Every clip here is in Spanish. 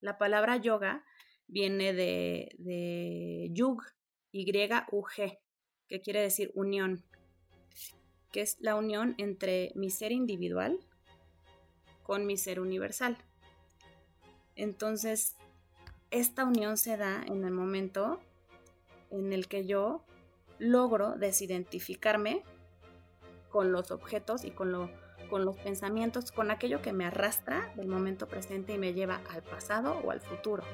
La palabra yoga viene de, yug, Y-U-G, que quiere decir unión, que es la unión entre mi ser individual con mi ser universal. Entonces, esta unión se da en el momento en el que yo logro desidentificarme con los objetos y con, lo, con los pensamientos, con aquello que me arrastra del momento presente y me lleva al pasado o al futuro.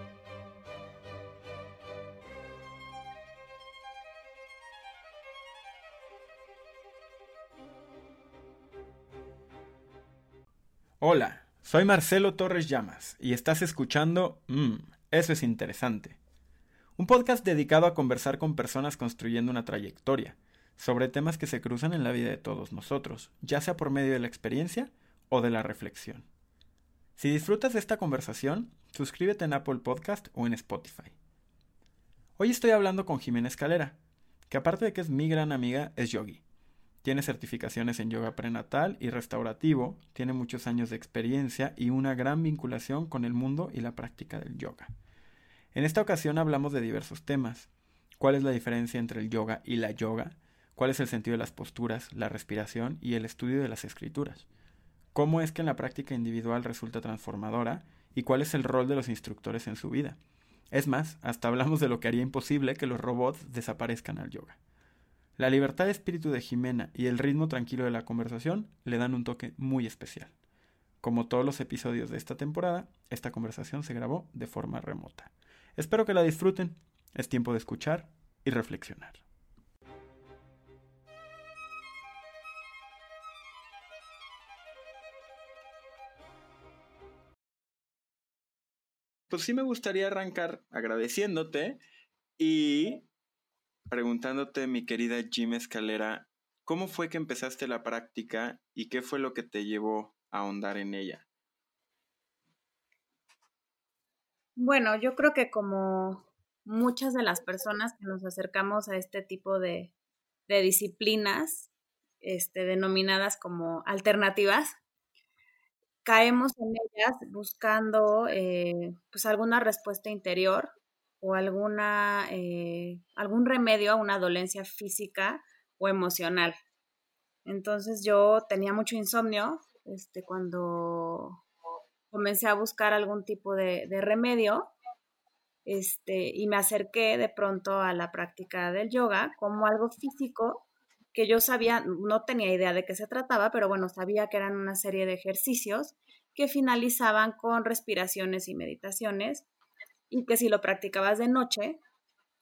Hola, soy Marcelo Torres Llamas y estás escuchando Mmm, eso es interesante. Un podcast dedicado a conversar con personas construyendo una trayectoria sobre temas que se cruzan en la vida de todos nosotros, ya sea por medio de la experiencia o de la reflexión. Si disfrutas de esta conversación, suscríbete en Apple Podcast o en Spotify. Hoy estoy hablando con Jimena Escalera, que aparte de que es mi gran amiga, es yogi. Tiene certificaciones en yoga prenatal y restaurativo, tiene muchos años de experiencia y una gran vinculación con el mundo y la práctica del yoga. En esta ocasión hablamos de diversos temas. ¿Cuál es la diferencia entre el yoga y la yoga? ¿Cuál es el sentido de las posturas, la respiración y el estudio de las escrituras? ¿Cómo es que en la práctica individual resulta transformadora? ¿Y cuál es el rol de los instructores en su vida? Es más, hasta hablamos de lo que haría imposible que los robots desaparezcan al yoga. La libertad de espíritu de Jimena y el ritmo tranquilo de la conversación le dan un toque muy especial. Como todos los episodios de esta temporada, esta conversación se grabó de forma remota. Espero que la disfruten. Es tiempo de escuchar y reflexionar. Pues sí me gustaría arrancar agradeciéndote y preguntándote, mi querida Jim Escalera, ¿cómo fue que empezaste la práctica y qué fue lo que te llevó a ahondar en ella? Bueno, yo creo que como muchas de las personas que nos acercamos a este tipo de, disciplinas, este, denominadas como alternativas, caemos en ellas buscando eh, pues alguna respuesta interior o alguna, eh, algún remedio a una dolencia física o emocional. Entonces yo tenía mucho insomnio este, cuando comencé a buscar algún tipo de, remedio este, y me acerqué de pronto a la práctica del yoga como algo físico que yo sabía, no tenía idea de qué se trataba, pero bueno, sabía que eran una serie de ejercicios que finalizaban con respiraciones y meditaciones y que si lo practicabas de noche,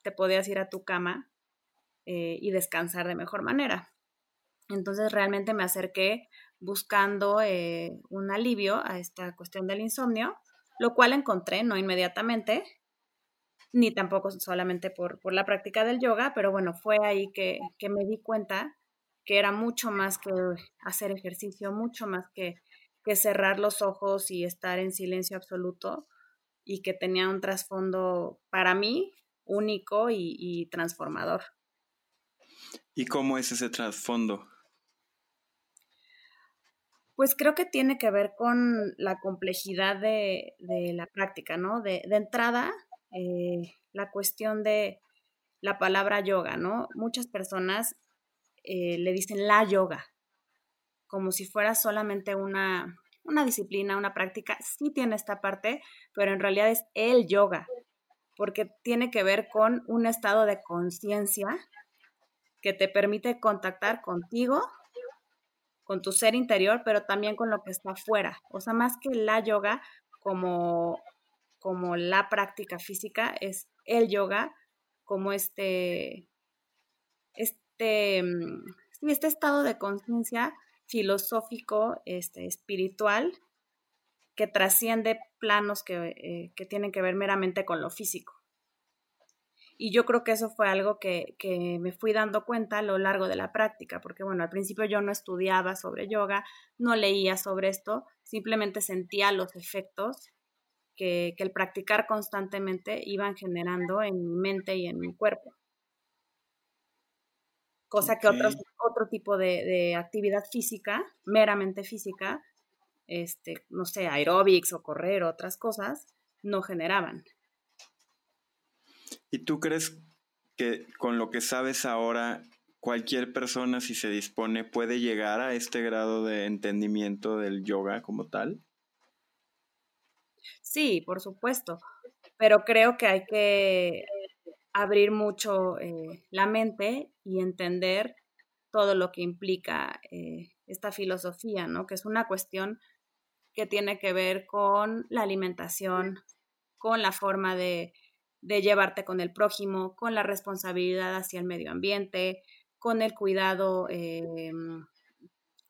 te podías ir a tu cama eh, y descansar de mejor manera. Entonces realmente me acerqué buscando eh, un alivio a esta cuestión del insomnio, lo cual encontré no inmediatamente, ni tampoco solamente por, la práctica del yoga, pero bueno, fue ahí que, que, me di cuenta que era mucho más que hacer ejercicio, mucho más que, que cerrar los ojos y estar en silencio absoluto, y que tenía un trasfondo para mí único y, transformador. ¿Y cómo es ese trasfondo? Pues creo que tiene que ver con la complejidad de, la práctica, ¿no? De, entrada, eh, la cuestión de la palabra yoga, ¿no? Muchas personas eh, le dicen la yoga, como si fuera solamente una, una disciplina, una práctica, sí tiene esta parte, pero en realidad es el yoga, porque tiene que ver con un estado de conciencia que te permite contactar contigo, con tu ser interior, pero también con lo que está afuera. O sea, más que la yoga como, como la práctica física, es el yoga como este, este, mm, este estado de conciencia filosófico, este, espiritual, que trasciende planos eh, que, tienen que ver meramente con lo físico. Y yo creo que eso fue algo que, me fui dando cuenta a lo largo de la práctica, porque bueno, al principio yo no estudiaba sobre yoga, no leía sobre esto, simplemente sentía los efectos que, que el practicar constantemente iban generando en mi mente y en mi cuerpo cosa que otros, otro tipo de, actividad física, meramente física, este, no sé, aeróbics o correr o otras cosas, no generaban. ¿Y tú crees que con lo que sabes ahora, cualquier persona, si se dispone, puede llegar a este grado de entendimiento del yoga como tal? Sí, por supuesto, pero creo que hay que abrir mucho eh, la mente y entender todo lo que implica eh, esta filosofía, ¿no? Que es una cuestión que tiene que ver con la alimentación, con la forma de, llevarte con el prójimo, con la responsabilidad hacia el medio ambiente, con el cuidado em,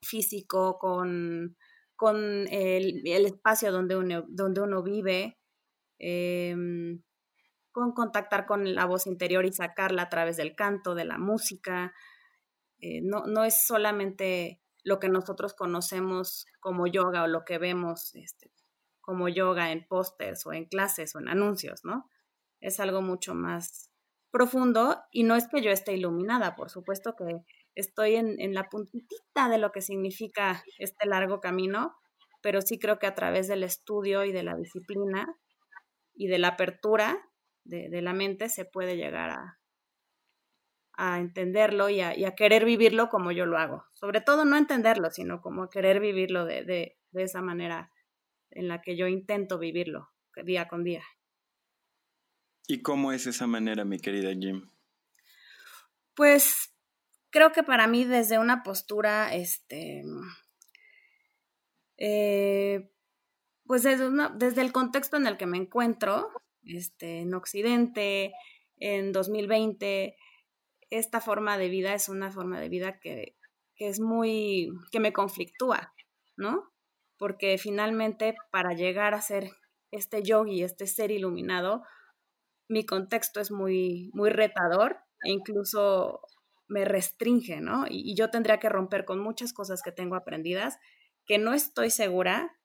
físico, con, con el, espacio donde uno, donde uno vive, em, con contactar con la voz interior y sacarla a través del canto, de la música. Eh, no, no es solamente lo que nosotros conocemos como yoga o lo que vemos este, como yoga en pósters o en clases o en anuncios, ¿no? Es algo mucho más profundo y no es que yo esté iluminada, por supuesto que estoy en, en la puntita de lo que significa este largo camino, pero sí creo que a través del estudio y de la disciplina y de la apertura de, de la mente se puede llegar a, a entenderlo y a, querer vivirlo como yo lo hago. Sobre todo no entenderlo, sino como querer vivirlo de, de, esa manera en la que yo intento vivirlo día con día. ¿Y cómo es esa manera, mi querida Jim? Pues creo que para mí desde una postura, este, eh, pues desde, el contexto en el que me encuentro, este, en Occidente, en 2020, esta forma de vida es una forma de vida que, es muy, que me conflictúa, ¿no? Porque finalmente para llegar a ser este yogi, este ser iluminado, mi contexto es muy, muy retador e incluso me restringe, ¿no? Y, yo tendría que romper con muchas cosas que tengo aprendidas que no estoy segura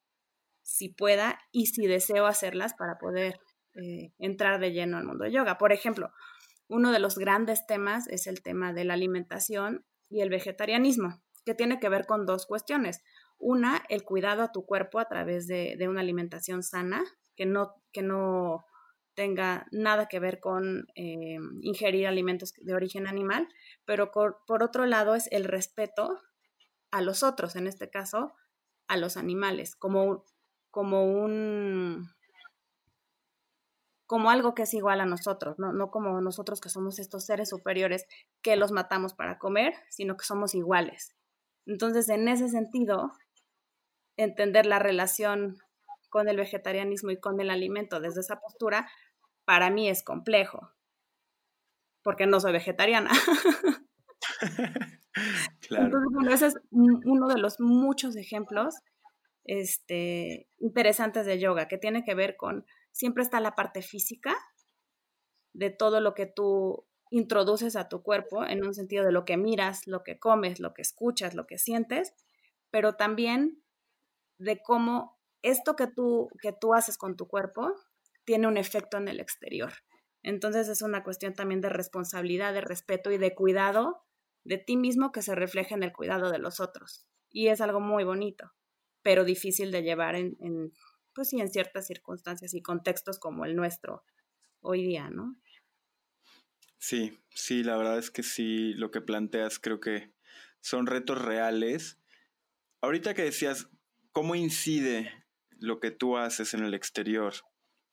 si pueda y si deseo hacerlas para poder eh, entrar de lleno al mundo de yoga. Por ejemplo, uno de los grandes temas es el tema de la alimentación y el vegetarianismo, que tiene que ver con dos cuestiones. Una, el cuidado a tu cuerpo a través de, una alimentación sana, que no, que no tenga nada que ver con eh, ingerir alimentos de origen animal, pero por, por, otro lado es el respeto a los otros, en este caso a los animales, como, como un, como algo que es igual a nosotros, ¿no? no como nosotros que somos estos seres superiores que los matamos para comer, sino que somos iguales. Entonces, en ese sentido, entender la relación con el vegetarianismo y con el alimento desde esa postura, para mí es complejo, porque no soy vegetariana. Entonces, bueno, ese es uno de los muchos ejemplos este, interesantes de yoga, que tiene que ver con siempre está la parte física de todo lo que tú introduces a tu cuerpo en un sentido de lo que miras, lo que comes, lo que escuchas, lo que sientes, pero también de cómo esto que tú, que tú haces con tu cuerpo tiene un efecto en el exterior. Entonces es una cuestión también de responsabilidad, de respeto y de cuidado de ti mismo que se refleja en el cuidado de los otros. Y es algo muy bonito, pero difícil de llevar en, pues sí, en ciertas circunstancias y contextos como el nuestro hoy día, ¿no? Sí, sí, la verdad es que sí, lo que planteas creo que son retos reales. Ahorita que decías, ¿cómo incide lo que tú haces en el exterior?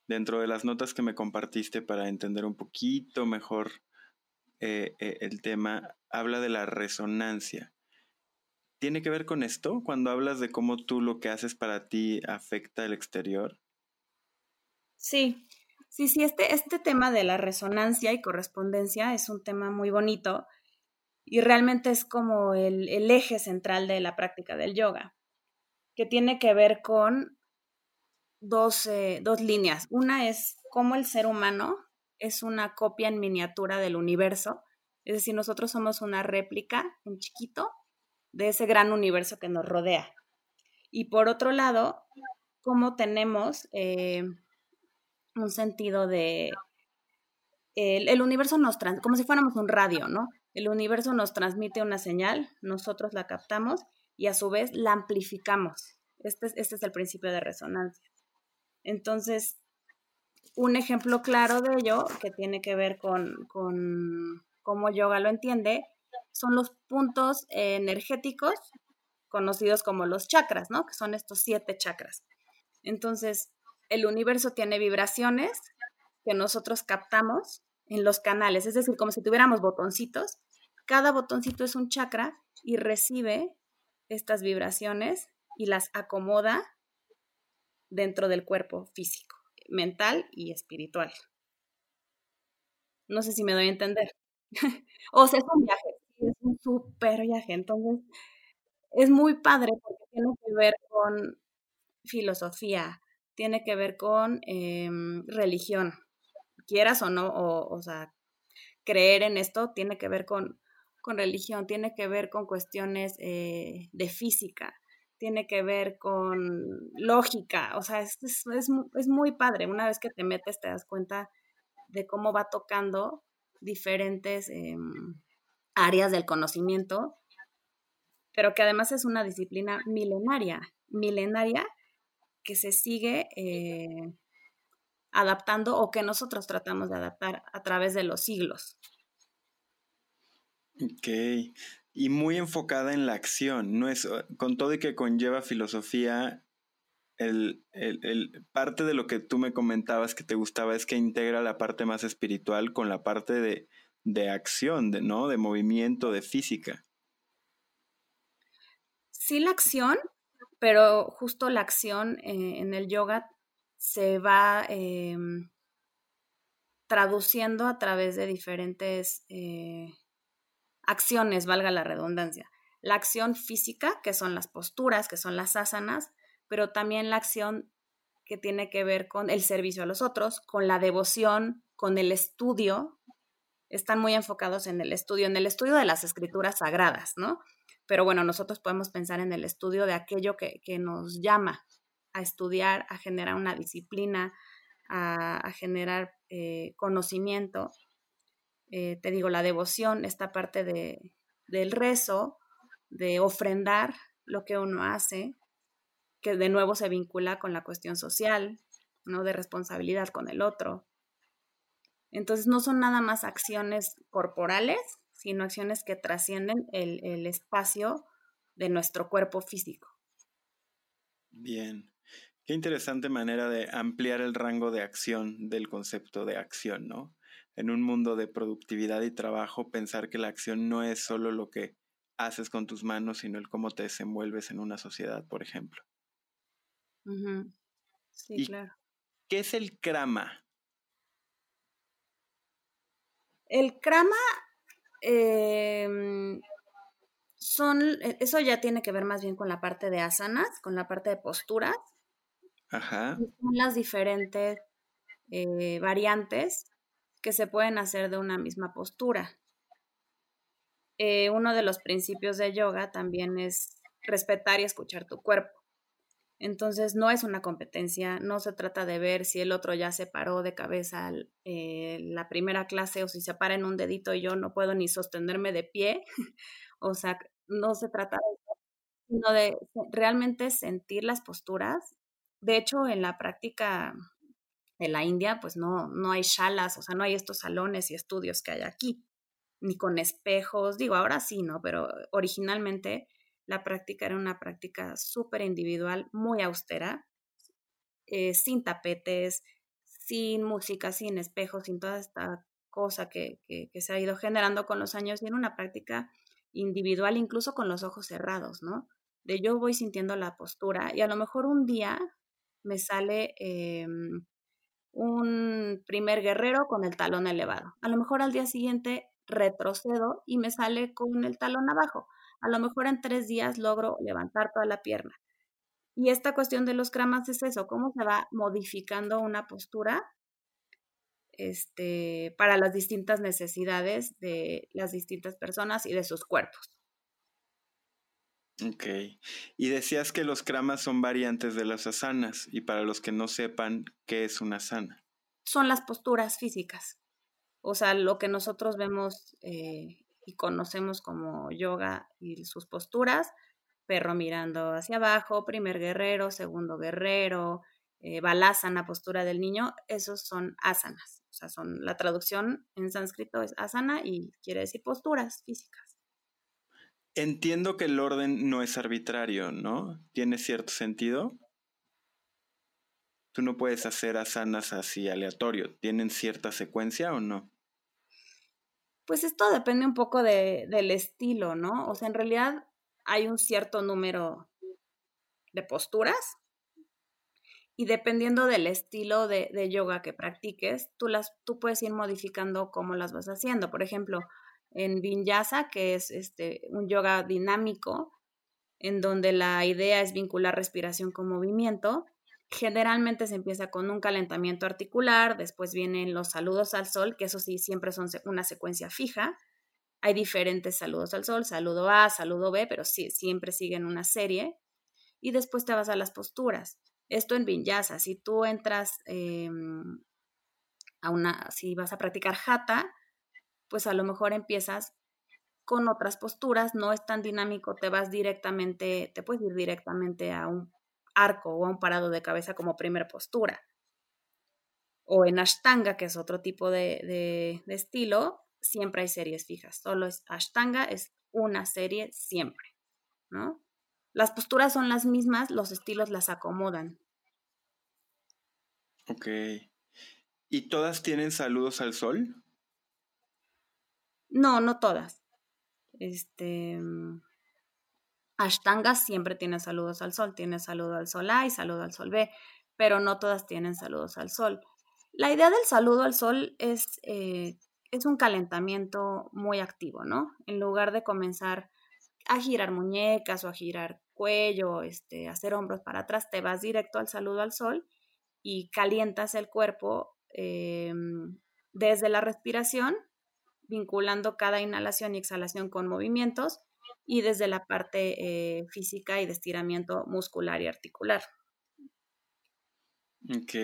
Dentro de las notas que me compartiste para entender un poquito mejor eh, eh, el tema, habla de la resonancia. ¿Tiene que ver con esto cuando hablas de cómo tú lo que haces para ti afecta el exterior? Sí, sí, sí, este, este tema de la resonancia y correspondencia es un tema muy bonito y realmente es como el, eje central de la práctica del yoga, que tiene que ver con dos, eh, dos líneas. Una es cómo el ser humano es una copia en miniatura del universo, es decir, nosotros somos una réplica en chiquito de ese gran universo que nos rodea. Y por otro lado, cómo tenemos eh, un sentido de... El, universo nos trans, como si fuéramos un radio, ¿no? El universo nos transmite una señal, nosotros la captamos y a su vez la amplificamos. Este, este es el principio de resonancia. Entonces, un ejemplo claro de ello, que tiene que ver con, con cómo yoga lo entiende, son los puntos energéticos conocidos como los chakras, ¿no? Que son estos siete chakras. Entonces, el universo tiene vibraciones que nosotros captamos en los canales, es decir, como si tuviéramos botoncitos. Cada botoncito es un chakra y recibe estas vibraciones y las acomoda dentro del cuerpo físico, mental y espiritual. No sé si me doy a entender. o sea, es un viaje, es un súper viaje. Entonces, es muy padre porque tiene que ver con filosofía, tiene que ver con em, religión, quieras o no, o, sea, creer en esto tiene que ver con, con religión, tiene que ver con cuestiones eh, de física, tiene que ver con lógica, o sea, es, es, muy padre. Una vez que te metes te das cuenta de cómo va tocando diferentes em, áreas del conocimiento, pero que además es una disciplina milenaria, milenaria que se sigue eh, adaptando o que nosotros tratamos de adaptar a través de los siglos. Ok, y muy enfocada en la acción, no es con todo y que conlleva filosofía, el, parte de lo que tú me comentabas que te gustaba es que integra la parte más espiritual con la parte de, de acción, de, ¿no? De movimiento, de física. Sí, la acción, pero justo la acción eh, en el yoga se va em, traduciendo a través de diferentes eh, acciones, valga la redundancia. La acción física, que son las posturas, que son las asanas, pero también la acción que tiene que ver con el servicio a los otros, con la devoción, con el estudio. Están muy enfocados en el estudio, en el estudio de las escrituras sagradas, ¿no? Pero bueno, nosotros podemos pensar en el estudio de aquello que, nos llama a estudiar, a generar una disciplina, a, generar eh, conocimiento. Eh, te digo, la devoción, esta parte de, del rezo, de ofrendar lo que uno hace, que de nuevo se vincula con la cuestión social, ¿no? De responsabilidad con el otro. Entonces no son nada más acciones corporales, sino acciones que trascienden el, espacio de nuestro cuerpo físico. Bien. Qué interesante manera de ampliar el rango de acción del concepto de acción, ¿no? En un mundo de productividad y trabajo, pensar que la acción no es solo lo que haces con tus manos, sino el cómo te desenvuelves en una sociedad, por ejemplo. Sí, claro. ¿Qué es el krama? El krama Em, son, e, eso ya tiene que ver más bien con la parte de asanas, con la parte de posturas. Ajá. Son las diferentes eh, variantes que se pueden hacer de una misma postura. Eh, uno de los principios de yoga también es respetar y escuchar tu cuerpo. Entonces no es una competencia, no se trata de ver si el otro ya se paró de cabeza eh, la primera clase o si se para en un dedito y yo no puedo ni sostenerme de pie. o sea, no se trata de eso, sino de realmente sentir las posturas. De hecho, en la práctica de la India, pues no, no hay shalas, o sea, no hay estos salones y estudios que hay aquí, ni con espejos. Digo, ahora sí, ¿no? Pero originalmente la práctica era una práctica súper individual, muy austera, eh, sin tapetes, sin música, sin espejos, sin toda esta cosa que, se ha ido generando con los años y en una práctica individual, incluso con los ojos cerrados, ¿no? De yo voy sintiendo la postura y a lo mejor un día me sale em, un primer guerrero con el talón elevado. A lo mejor al día siguiente retrocedo y me sale con el talón abajo a lo mejor en tres días logro levantar toda la pierna. Y esta cuestión de los cramas es eso, cómo se va modificando una postura este, para las distintas necesidades de las distintas personas y de sus cuerpos. Ok. Y decías que los kramas son variantes de las asanas, y para los que no sepan, ¿qué es una asana? Son las posturas físicas. O sea, lo que nosotros vemos eh, y conocemos como yoga y sus posturas, perro mirando hacia abajo, primer guerrero, segundo guerrero, eh, balasana, postura del niño, esos son asanas. O sea, son la traducción en sánscrito es asana y quiere decir posturas físicas. Entiendo que el orden no es arbitrario, ¿no? Tiene cierto sentido. Tú no puedes hacer asanas así aleatorio. ¿Tienen cierta secuencia o no? Pues esto depende un poco de, del estilo, ¿no? O sea, en realidad hay un cierto número de posturas y dependiendo del estilo de, de, yoga que practiques, tú, las, tú puedes ir modificando cómo las vas haciendo. Por ejemplo, en Vinyasa, que es este, un yoga dinámico, en donde la idea es vincular respiración con movimiento, generalmente se empieza con un calentamiento articular, después vienen los saludos al sol, que eso sí siempre son una secuencia fija. Hay diferentes saludos al sol, saludo A, saludo B, pero sí, siempre siguen una serie. Y después te vas a las posturas. Esto en Vinyasa, si tú entras em, a una, si vas a practicar Hatha, pues a lo mejor empiezas con otras posturas, no es tan dinámico, te vas directamente, te puedes ir directamente a un arco o a un parado de cabeza como primera postura. O en Ashtanga, que es otro tipo de, de estilo, siempre hay series fijas. Solo es Ashtanga, es una serie siempre, ¿no? Las posturas son las mismas, los estilos las acomodan. Ok. ¿Y todas tienen saludos al sol? No, no todas. Este. Ashtanga siempre tiene saludos al sol. Tiene saludo al sol A y saludo al sol B, pero no todas tienen saludos al sol. La idea del saludo al sol es, eh, es un calentamiento muy activo, ¿no? En lugar de comenzar a girar muñecas o a girar cuello, este, hacer hombros para atrás, te vas directo al saludo al sol y calientas el cuerpo em, desde la respiración, vinculando cada inhalación y exhalación con movimientos y desde la parte eh, física y de estiramiento muscular y articular. Ok.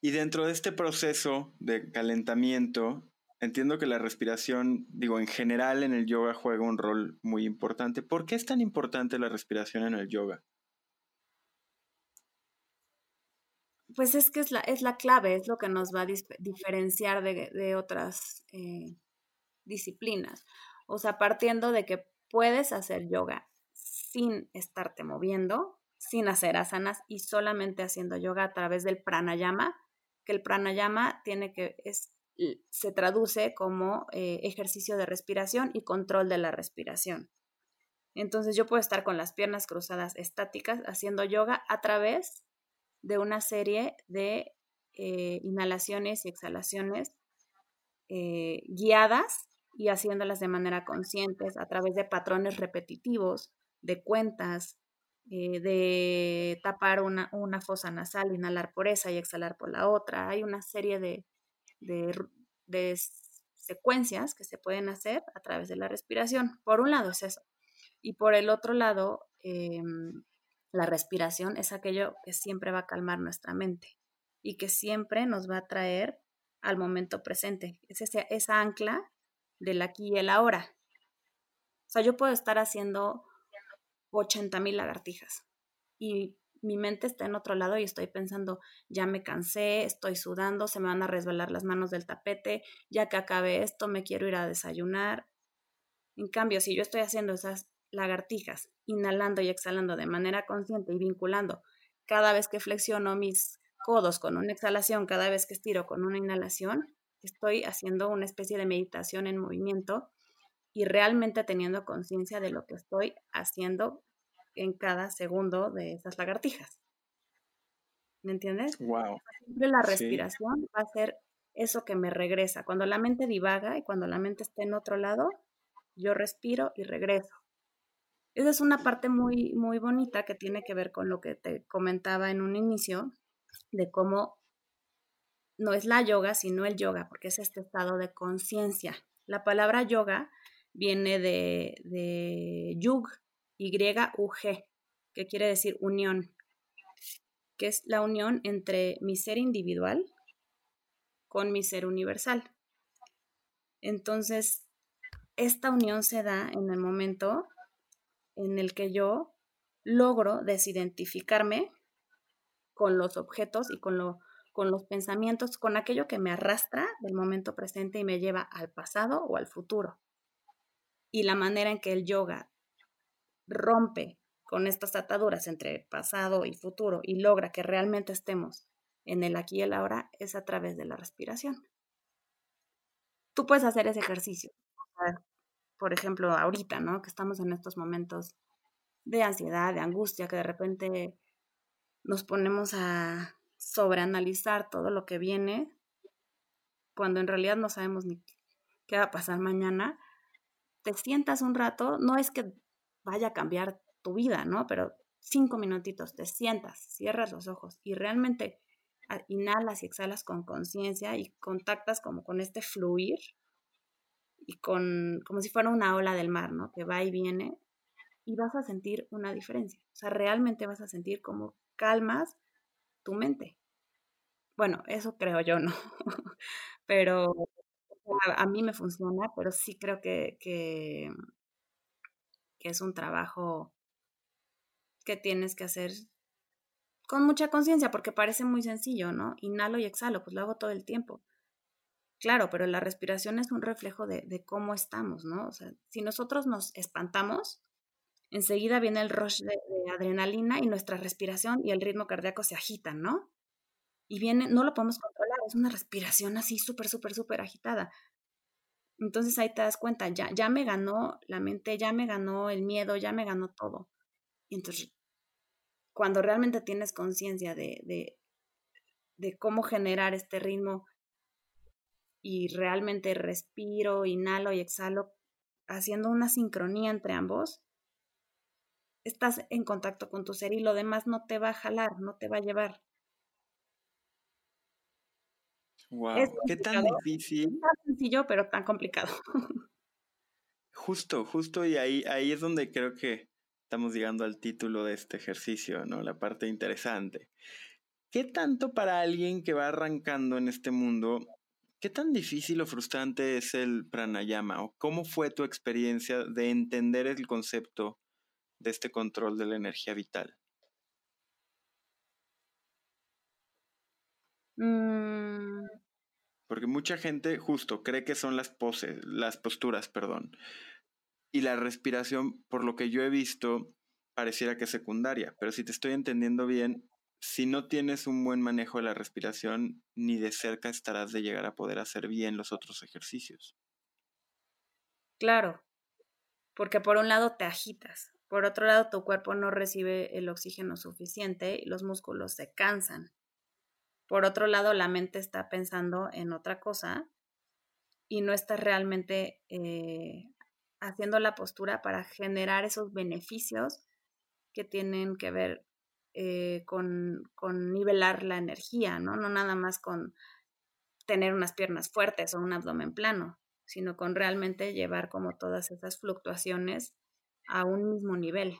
Y dentro de este proceso de calentamiento, entiendo que la respiración, digo, en general en el yoga juega un rol muy importante. ¿Por qué es tan importante la respiración en el yoga? Pues es que es la, es la clave, es lo que nos va a diferenciar de, otras eh, disciplinas. O sea, partiendo de que puedes hacer yoga sin estarte moviendo, sin hacer asanas y solamente haciendo yoga a través del pranayama, que el pranayama tiene que, es se traduce como eh, ejercicio de respiración y control de la respiración. Entonces yo puedo estar con las piernas cruzadas estáticas haciendo yoga a través de una serie de eh, inhalaciones y exhalaciones eh, guiadas y haciéndolas de manera consciente a través de patrones repetitivos, de cuentas, de tapar una, una fosa nasal, inhalar por esa y exhalar por la otra. Hay una serie de, de, secuencias que se pueden hacer a través de la respiración. Por un lado es eso. Y por el otro lado, em, la respiración es aquello que siempre va a calmar nuestra mente y que siempre nos va a traer al momento presente. Es esa ancla del aquí y el ahora. O sea, yo puedo estar haciendo 80 mil lagartijas y mi mente está en otro lado y estoy pensando, ya me cansé, estoy sudando, se me van a resbalar las manos del tapete, ya que acabe esto, me quiero ir a desayunar. En cambio, si yo estoy haciendo esas lagartijas, inhalando y exhalando de manera consciente y vinculando cada vez que flexiono mis codos con una exhalación, cada vez que estiro con una inhalación, estoy haciendo una especie de meditación en movimiento y realmente teniendo conciencia de lo que estoy haciendo en cada segundo de esas lagartijas. ¿Me entiendes? Wow. Siempre la respiración va a ser eso que me regresa. Cuando la mente divaga y cuando la mente está en otro lado, yo respiro y regreso. Esa es una parte muy, muy bonita que tiene que ver con lo que te comentaba en un inicio, de cómo no es la yoga, sino el yoga, porque es este estado de conciencia. La palabra yoga viene de, de yug, y-U-G, que quiere decir unión, que es la unión entre mi ser individual con mi ser universal. Entonces, esta unión se da en el momento en el que yo logro desidentificarme con los objetos y con, lo, con los pensamientos, con aquello que me arrastra del momento presente y me lleva al pasado o al futuro. Y la manera en que el yoga rompe con estas ataduras entre pasado y futuro y logra que realmente estemos en el aquí y el ahora es a través de la respiración. Tú puedes hacer ese ejercicio. Por ejemplo, ahorita, ¿no? Que estamos en estos momentos de ansiedad, de angustia, que de repente nos ponemos a sobreanalizar todo lo que viene, cuando en realidad no sabemos ni qué va a pasar mañana, te sientas un rato, no es que vaya a cambiar tu vida, ¿no? Pero cinco minutitos, te sientas, cierras los ojos y realmente inhalas y exhalas con conciencia y contactas como con este fluir y con como si fuera una ola del mar, ¿no? Que va y viene y vas a sentir una diferencia. O sea, realmente vas a sentir como calmas tu mente. Bueno, eso creo yo, ¿no? pero a, mí me funciona, pero sí creo que, que, es un trabajo que tienes que hacer con mucha conciencia, porque parece muy sencillo, ¿no? Inhalo y exhalo, pues lo hago todo el tiempo. Claro, pero la respiración es un reflejo de, cómo estamos, ¿no? O sea, si nosotros nos espantamos, enseguida viene el rush de, adrenalina y nuestra respiración y el ritmo cardíaco se agitan, ¿no? Y viene, no lo podemos controlar, es una respiración así súper, súper, súper agitada. Entonces ahí te das cuenta, ya, ya me ganó la mente, ya me ganó el miedo, ya me ganó todo. Entonces cuando realmente tienes conciencia de, de, cómo generar este ritmo y realmente respiro, inhalo y exhalo, haciendo una sincronía entre ambos, estás en contacto con tu ser y lo demás no te va a jalar, no te va a llevar. Wow, qué tan difícil. Tan sencillo, pero tan complicado. Justo, justo, y ahí, ahí es donde creo que estamos llegando al título de este ejercicio, ¿no? La parte interesante. ¿Qué tanto para alguien que va arrancando en este mundo, qué tan difícil o frustrante es el pranayama? ¿O cómo fue tu experiencia de entender el concepto de este control de la energía vital? Mm. Porque mucha gente justo cree que son las poses, las posturas, perdón y la respiración, por lo que yo he visto, pareciera que es secundaria, pero si te estoy entendiendo bien, si no tienes un buen manejo de la respiración, ni de cerca estarás de llegar a poder hacer bien los otros ejercicios. Claro, porque por un lado te agitas, por otro lado tu cuerpo no recibe el oxígeno suficiente y los músculos se cansan. Por otro lado la mente está pensando en otra cosa y no estás realmente eh, haciendo la postura para generar esos beneficios que tienen que ver eh, con, nivelar la energía, ¿no? No nada más con tener unas piernas fuertes o un abdomen plano, sino con realmente llevar como todas esas fluctuaciones a un mismo nivel.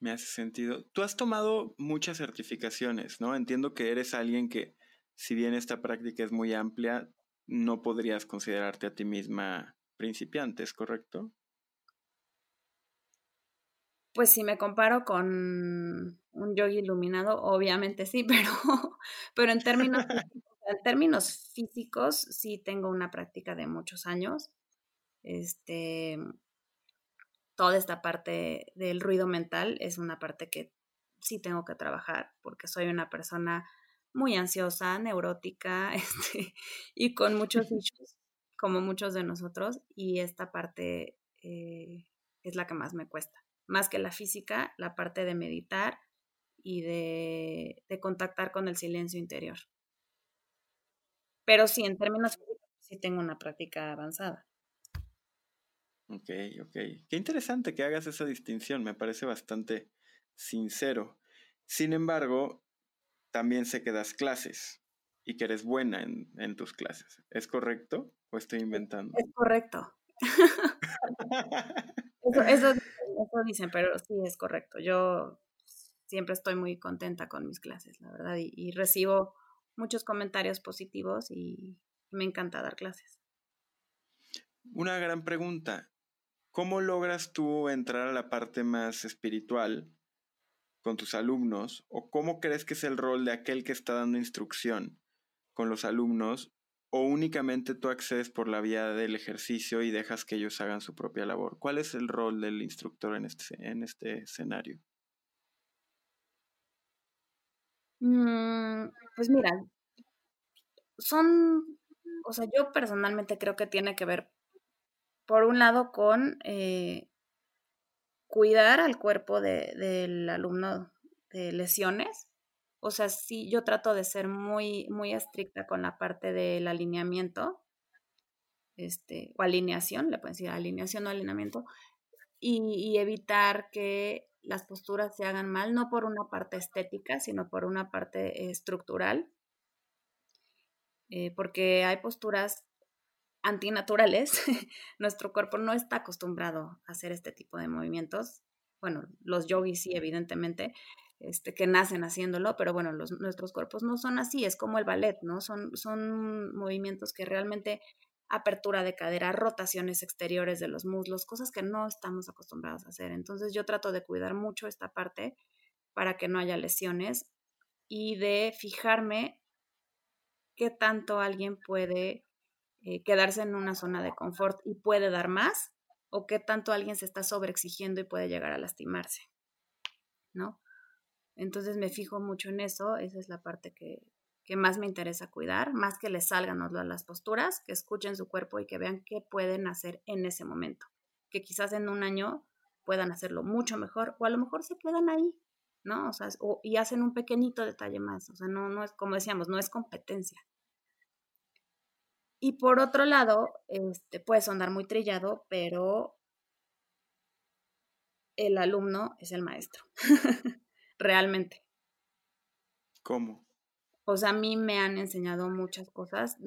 Me hace sentido. Tú has tomado muchas certificaciones, ¿no? Entiendo que eres alguien que, si bien esta práctica es muy amplia, no podrías considerarte a ti misma principiante, ¿es correcto? Pues si me comparo con un yogi iluminado, obviamente sí, pero, pero en, términos, en términos físicos sí tengo una práctica de muchos años. Este, toda esta parte del ruido mental es una parte que sí tengo que trabajar porque soy una persona muy ansiosa, neurótica, este, y con muchos issues, como muchos de nosotros, y esta parte eh, es la que más me cuesta. Más que la física, la parte de meditar y de, de contactar con el silencio interior. Pero sí, en términos físicos, sí tengo una práctica avanzada. Ok, ok. Qué interesante que hagas esa distinción, me parece bastante sincero. Sin embargo, también sé que das clases y que eres buena en, tus clases. ¿Es correcto o estoy inventando? Es correcto. eso, dicen, pero sí es correcto. Yo siempre estoy muy contenta con mis clases, la verdad, y, recibo muchos comentarios positivos y me encanta dar clases. Una gran pregunta. ¿Cómo logras tú entrar a la parte más espiritual con tus alumnos o cómo crees que es el rol de aquel que está dando instrucción con los alumnos o únicamente tú accedes por la vía del ejercicio y dejas que ellos hagan su propia labor? ¿Cuál es el rol del instructor en este, en este escenario? Mm, pues mira, son, o sea, yo personalmente creo que tiene que ver, por un lado, con eh, cuidar al cuerpo del alumno de lesiones. O sea, sí, yo trato de ser muy, muy estricta con la parte del alineamiento, este, o alineación, le pueden decir alineación o alineamiento, y, evitar que las posturas se hagan mal, no por una parte estética, sino por una parte estructural, eh, porque hay posturas antinaturales, nuestro cuerpo no está acostumbrado a hacer este tipo de movimientos. Bueno, los yogis sí, evidentemente, este, que nacen haciéndolo, pero bueno, los, nuestros cuerpos no son así, es como el ballet, ¿no? Son, son movimientos que realmente apertura de cadera, rotaciones exteriores de los muslos, cosas que no estamos acostumbrados a hacer. Entonces yo trato de cuidar mucho esta parte para que no haya lesiones y de fijarme qué tanto alguien puede eh, quedarse en una zona de confort y puede dar más o qué tanto alguien se está sobreexigiendo y puede llegar a lastimarse, ¿no? Entonces me fijo mucho en eso, esa es la parte que, más me interesa cuidar, más que les salgan las posturas, que escuchen su cuerpo y que vean qué pueden hacer en ese momento, que quizás en un año puedan hacerlo mucho mejor o a lo mejor se quedan ahí, ¿no? O sea, y hacen un pequeñito detalle más, o sea, no, no es, como decíamos, no es competencia, y por otro lado, este, puede sonar muy trillado, pero el alumno es el maestro, realmente. ¿Cómo? O sea, a mí me han enseñado muchas cosas,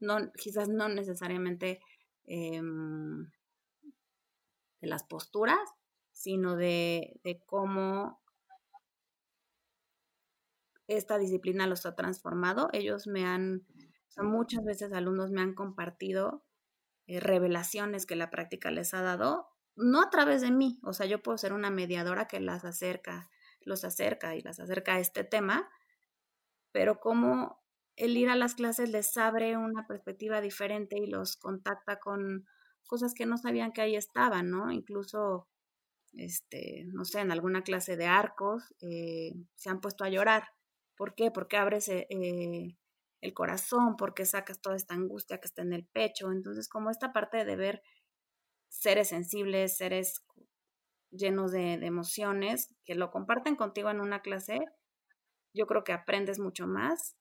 no, quizás no necesariamente em, de las posturas, sino de, de cómo esta disciplina los ha transformado. Ellos me han muchas veces alumnos me han compartido eh, revelaciones que la práctica les ha dado, no a través de mí, o sea, yo puedo ser una mediadora que las acerca, los acerca y las acerca a este tema, pero como el ir a las clases les abre una perspectiva diferente y los contacta con cosas que no sabían que ahí estaban, ¿no? Incluso, este, no sé, en alguna clase de arcos eh, se han puesto a llorar. ¿Por qué? Porque abres eh, el corazón, porque sacas toda esta angustia que está en el pecho. Entonces, como esta parte de ver seres sensibles, seres llenos de, emociones, que lo comparten contigo en una clase, yo creo que aprendes mucho más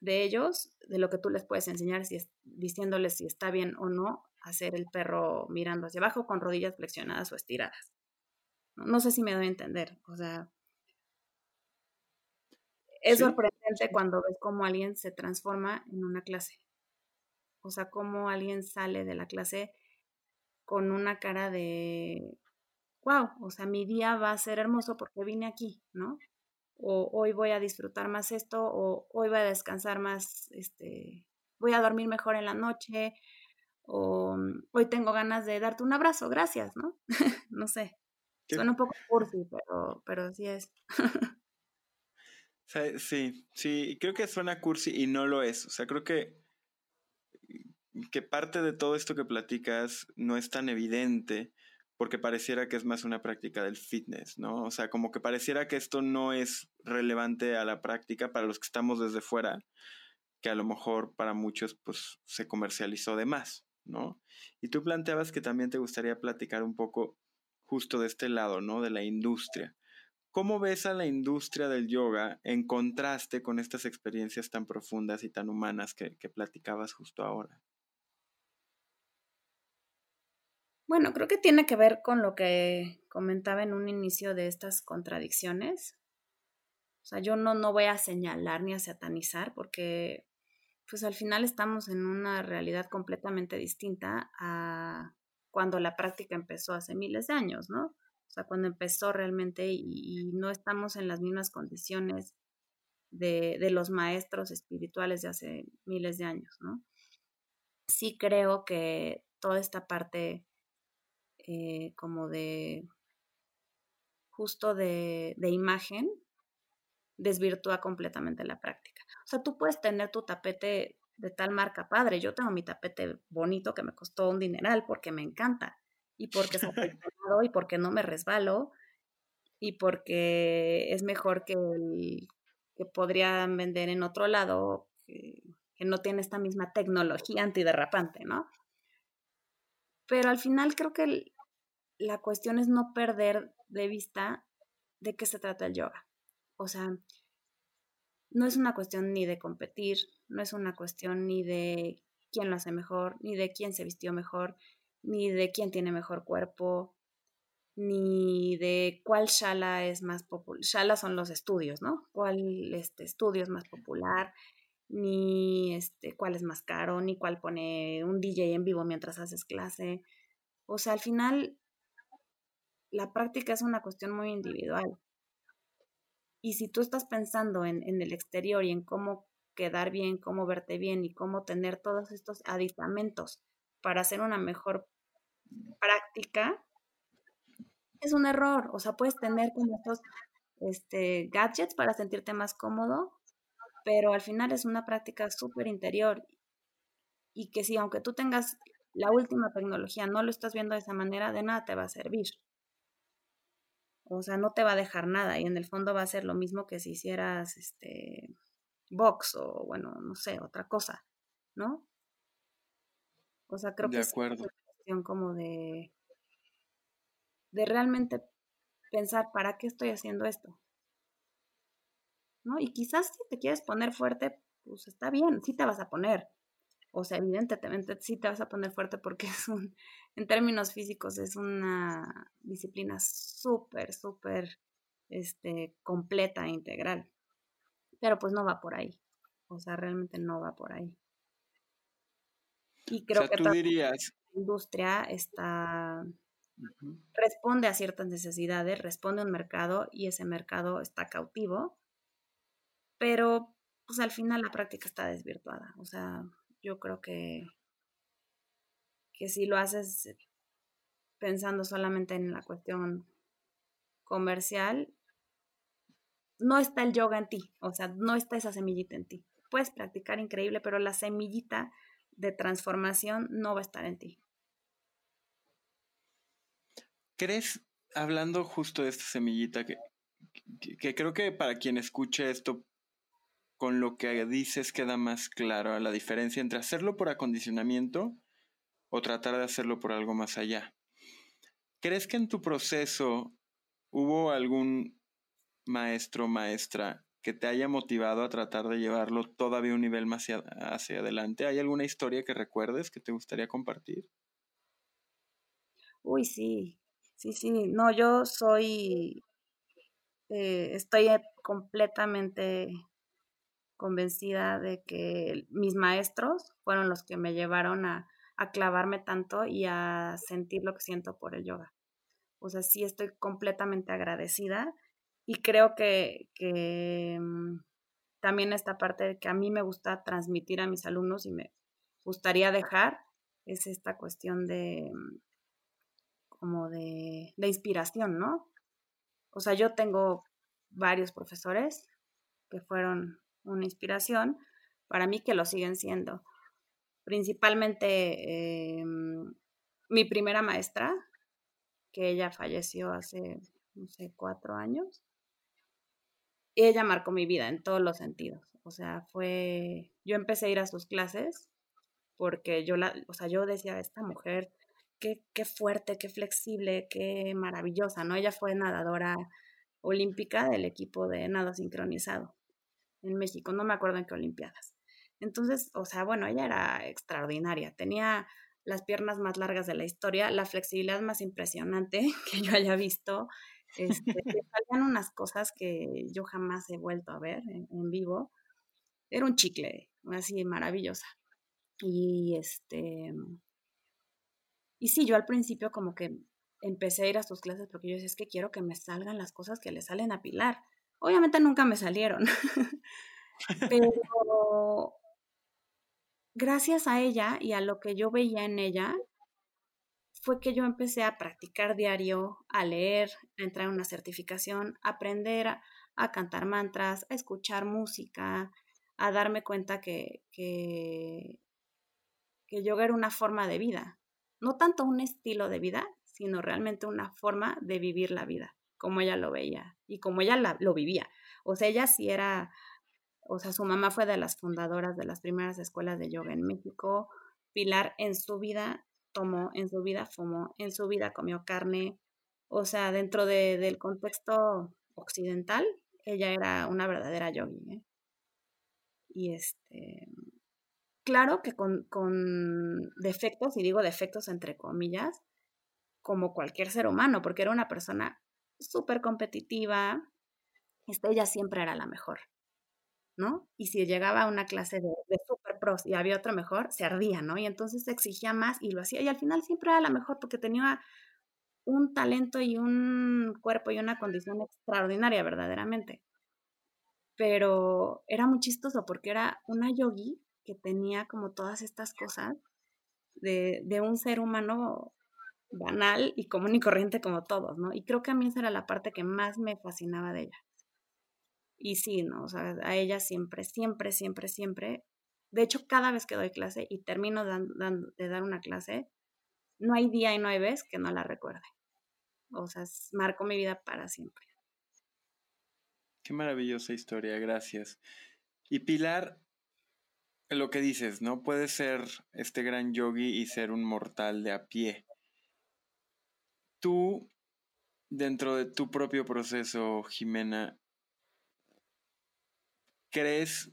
de ellos, de lo que tú les puedes enseñar, si es, diciéndoles si está bien o no hacer el perro mirando hacia abajo con rodillas flexionadas o estiradas. No, no sé si me doy a entender, o sea, es sorprendente cuando ves cómo alguien se transforma en una clase. O sea, cómo alguien sale de la clase con una cara de, wow, o sea, mi día va a ser hermoso porque vine aquí, ¿no? O hoy voy a disfrutar más esto, o hoy voy a descansar más, este, voy a dormir mejor en la noche, o hoy tengo ganas de darte un abrazo, gracias, ¿no? no sé. Suena un poco cursi, pero, pero así es. Sí, sí, creo que suena cursi y no lo es. O sea, creo que, que parte de todo esto que platicas no es tan evidente porque pareciera que es más una práctica del fitness, ¿no? O sea, como que pareciera que esto no es relevante a la práctica para los que estamos desde fuera, que a lo mejor para muchos pues se comercializó de más, ¿no? Y tú planteabas que también te gustaría platicar un poco justo de este lado, ¿no? De la industria. ¿Cómo ves a la industria del yoga en contraste con estas experiencias tan profundas y tan humanas que, platicabas justo ahora? Bueno, creo que tiene que ver con lo que comentaba en un inicio de estas contradicciones. O sea, yo no, no voy a señalar ni a satanizar porque pues al final estamos en una realidad completamente distinta a cuando la práctica empezó hace miles de años, ¿no? O sea, cuando empezó realmente y, no estamos en las mismas condiciones de, los maestros espirituales de hace miles de años, ¿no? Sí creo que toda esta parte eh, como de justo de, de imagen desvirtúa completamente la práctica. O sea, tú puedes tener tu tapete de tal marca padre. Yo tengo mi tapete bonito que me costó un dineral porque me encanta y porque es y porque no me resbalo y porque es mejor que el que podrían vender en otro lado que, que no tiene esta misma tecnología antiderrapante, ¿no? Pero al final creo que la cuestión es no perder de vista de qué se trata el yoga. O sea, no es una cuestión ni de competir, no es una cuestión ni de quién lo hace mejor, ni de quién se vistió mejor, ni de quién tiene mejor cuerpo, ni de cuál shala es más popular. Shala son los estudios, ¿no? ¿Cuál este, estudio es más popular? Ni este, cuál es más caro, ni cuál pone un DJ en vivo mientras haces clase. O sea, al final, la práctica es una cuestión muy individual. Y si tú estás pensando en, el exterior y en cómo quedar bien, cómo verte bien y cómo tener todos estos aditamentos para hacer una mejor práctica, es un error. O sea, puedes tener como estos este, gadgets para sentirte más cómodo, pero al final es una práctica súper interior y que si aunque tú tengas la última tecnología, no lo estás viendo de esa manera, de nada te va a servir. O sea, no te va a dejar nada y en el fondo va a ser lo mismo que si hicieras este box o bueno, no sé, otra cosa, ¿no? O sea, creo que es una cuestión como de de realmente pensar para qué estoy haciendo esto. ¿No? Y quizás si te quieres poner fuerte, pues está bien, sí te vas a poner. O sea, evidentemente sí te vas a poner fuerte porque es un, en términos físicos es una disciplina súper, súper este, completa e integral. Pero pues no va por ahí. O sea, realmente no va por ahí. Y creo que tú dirías... industria está responde a ciertas necesidades, responde a un mercado y ese mercado está cautivo, pero pues al final la práctica está desvirtuada. O sea, yo creo que, que si lo haces pensando solamente en la cuestión comercial, no está el yoga en ti, o sea, no está esa semillita en ti. Puedes practicar increíble, pero la semillita de transformación no va a estar en ti. ¿Crees, hablando justo de esta semillita, que, que creo que para quien escuche esto con lo que dices queda más claro la diferencia entre hacerlo por acondicionamiento o tratar de hacerlo por algo más allá. ¿Crees que en tu proceso hubo algún maestro maestra que te haya motivado a tratar de llevarlo todavía un nivel más hacia, hacia adelante? ¿Hay alguna historia que recuerdes que te gustaría compartir? Uy, sí, sí, sí. No, yo soy, eh, estoy completamente convencida de que mis maestros fueron los que me llevaron a, clavarme tanto y a sentir lo que siento por el yoga. O sea, sí estoy completamente agradecida y creo que, mm, también esta parte que a mí me gusta transmitir a mis alumnos y me gustaría dejar es esta cuestión de mm, como de, de inspiración, ¿no? O sea, yo tengo varios profesores que fueron una inspiración, para mí que lo siguen siendo. Principalmente em, mi primera maestra, que ella falleció hace, no sé, cuatro años. Ella marcó mi vida en todos los sentidos. O sea, fue, yo empecé a ir a sus clases porque yo la, o sea, yo decía, esta mujer, qué, qué fuerte, qué flexible, qué maravillosa, ¿no? Ella fue nadadora olímpica del equipo de nado sincronizado en México, no me acuerdo en qué Olimpiadas. Entonces, o sea, bueno, ella era extraordinaria, tenía las piernas más largas de la historia, la flexibilidad más impresionante que yo haya visto. Este, salían unas cosas que yo jamás he vuelto a ver en, vivo. Era un chicle, así maravillosa. Y este. Y sí, yo al principio como que empecé a ir a sus clases porque yo decía, es que quiero que me salgan las cosas que le salen a Pilar. Obviamente nunca me salieron, pero gracias a ella y a lo que yo veía en ella, fue que yo empecé a practicar diario, a leer, a entrar en una certificación, a aprender a, cantar mantras, a escuchar música, a darme cuenta que, que, que yoga era una forma de vida, no tanto un estilo de vida, sino realmente una forma de vivir la vida, como ella lo veía y como ella lo vivía. O sea, ella sí era, o sea, su mamá fue de las fundadoras de las primeras escuelas de yoga en México. Pilar en su vida tomó, en su vida fumó, en su vida comió carne. O sea, dentro del contexto occidental, ella era una verdadera yogi. ¿eh? Y este, claro que con, con defectos, y digo defectos entre comillas, como cualquier ser humano, porque era una persona súper competitiva, este, ella siempre era la mejor, ¿no? Y si llegaba a una clase de, de super pros y había otra mejor, se ardía, ¿no? Y entonces exigía más y lo hacía, y al final siempre era la mejor porque tenía un talento y un cuerpo y una condición extraordinaria, verdaderamente. Pero era muy chistoso porque era una yogi que tenía como todas estas cosas de, de un ser humano banal y común y corriente como todos, ¿no? Y creo que a mí esa era la parte que más me fascinaba de ella. Y sí, ¿no? O sea, a ella siempre, siempre, siempre, siempre. De hecho, cada vez que doy clase y termino de dar una clase, no hay día y no hay vez que no la recuerde. O sea, marcó mi vida para siempre. Qué maravillosa historia, gracias. Y Pilar, lo que dices, ¿no? Puede ser este gran yogi y ser un mortal de a pie tú, dentro de tu propio proceso, Jimena, ¿crees,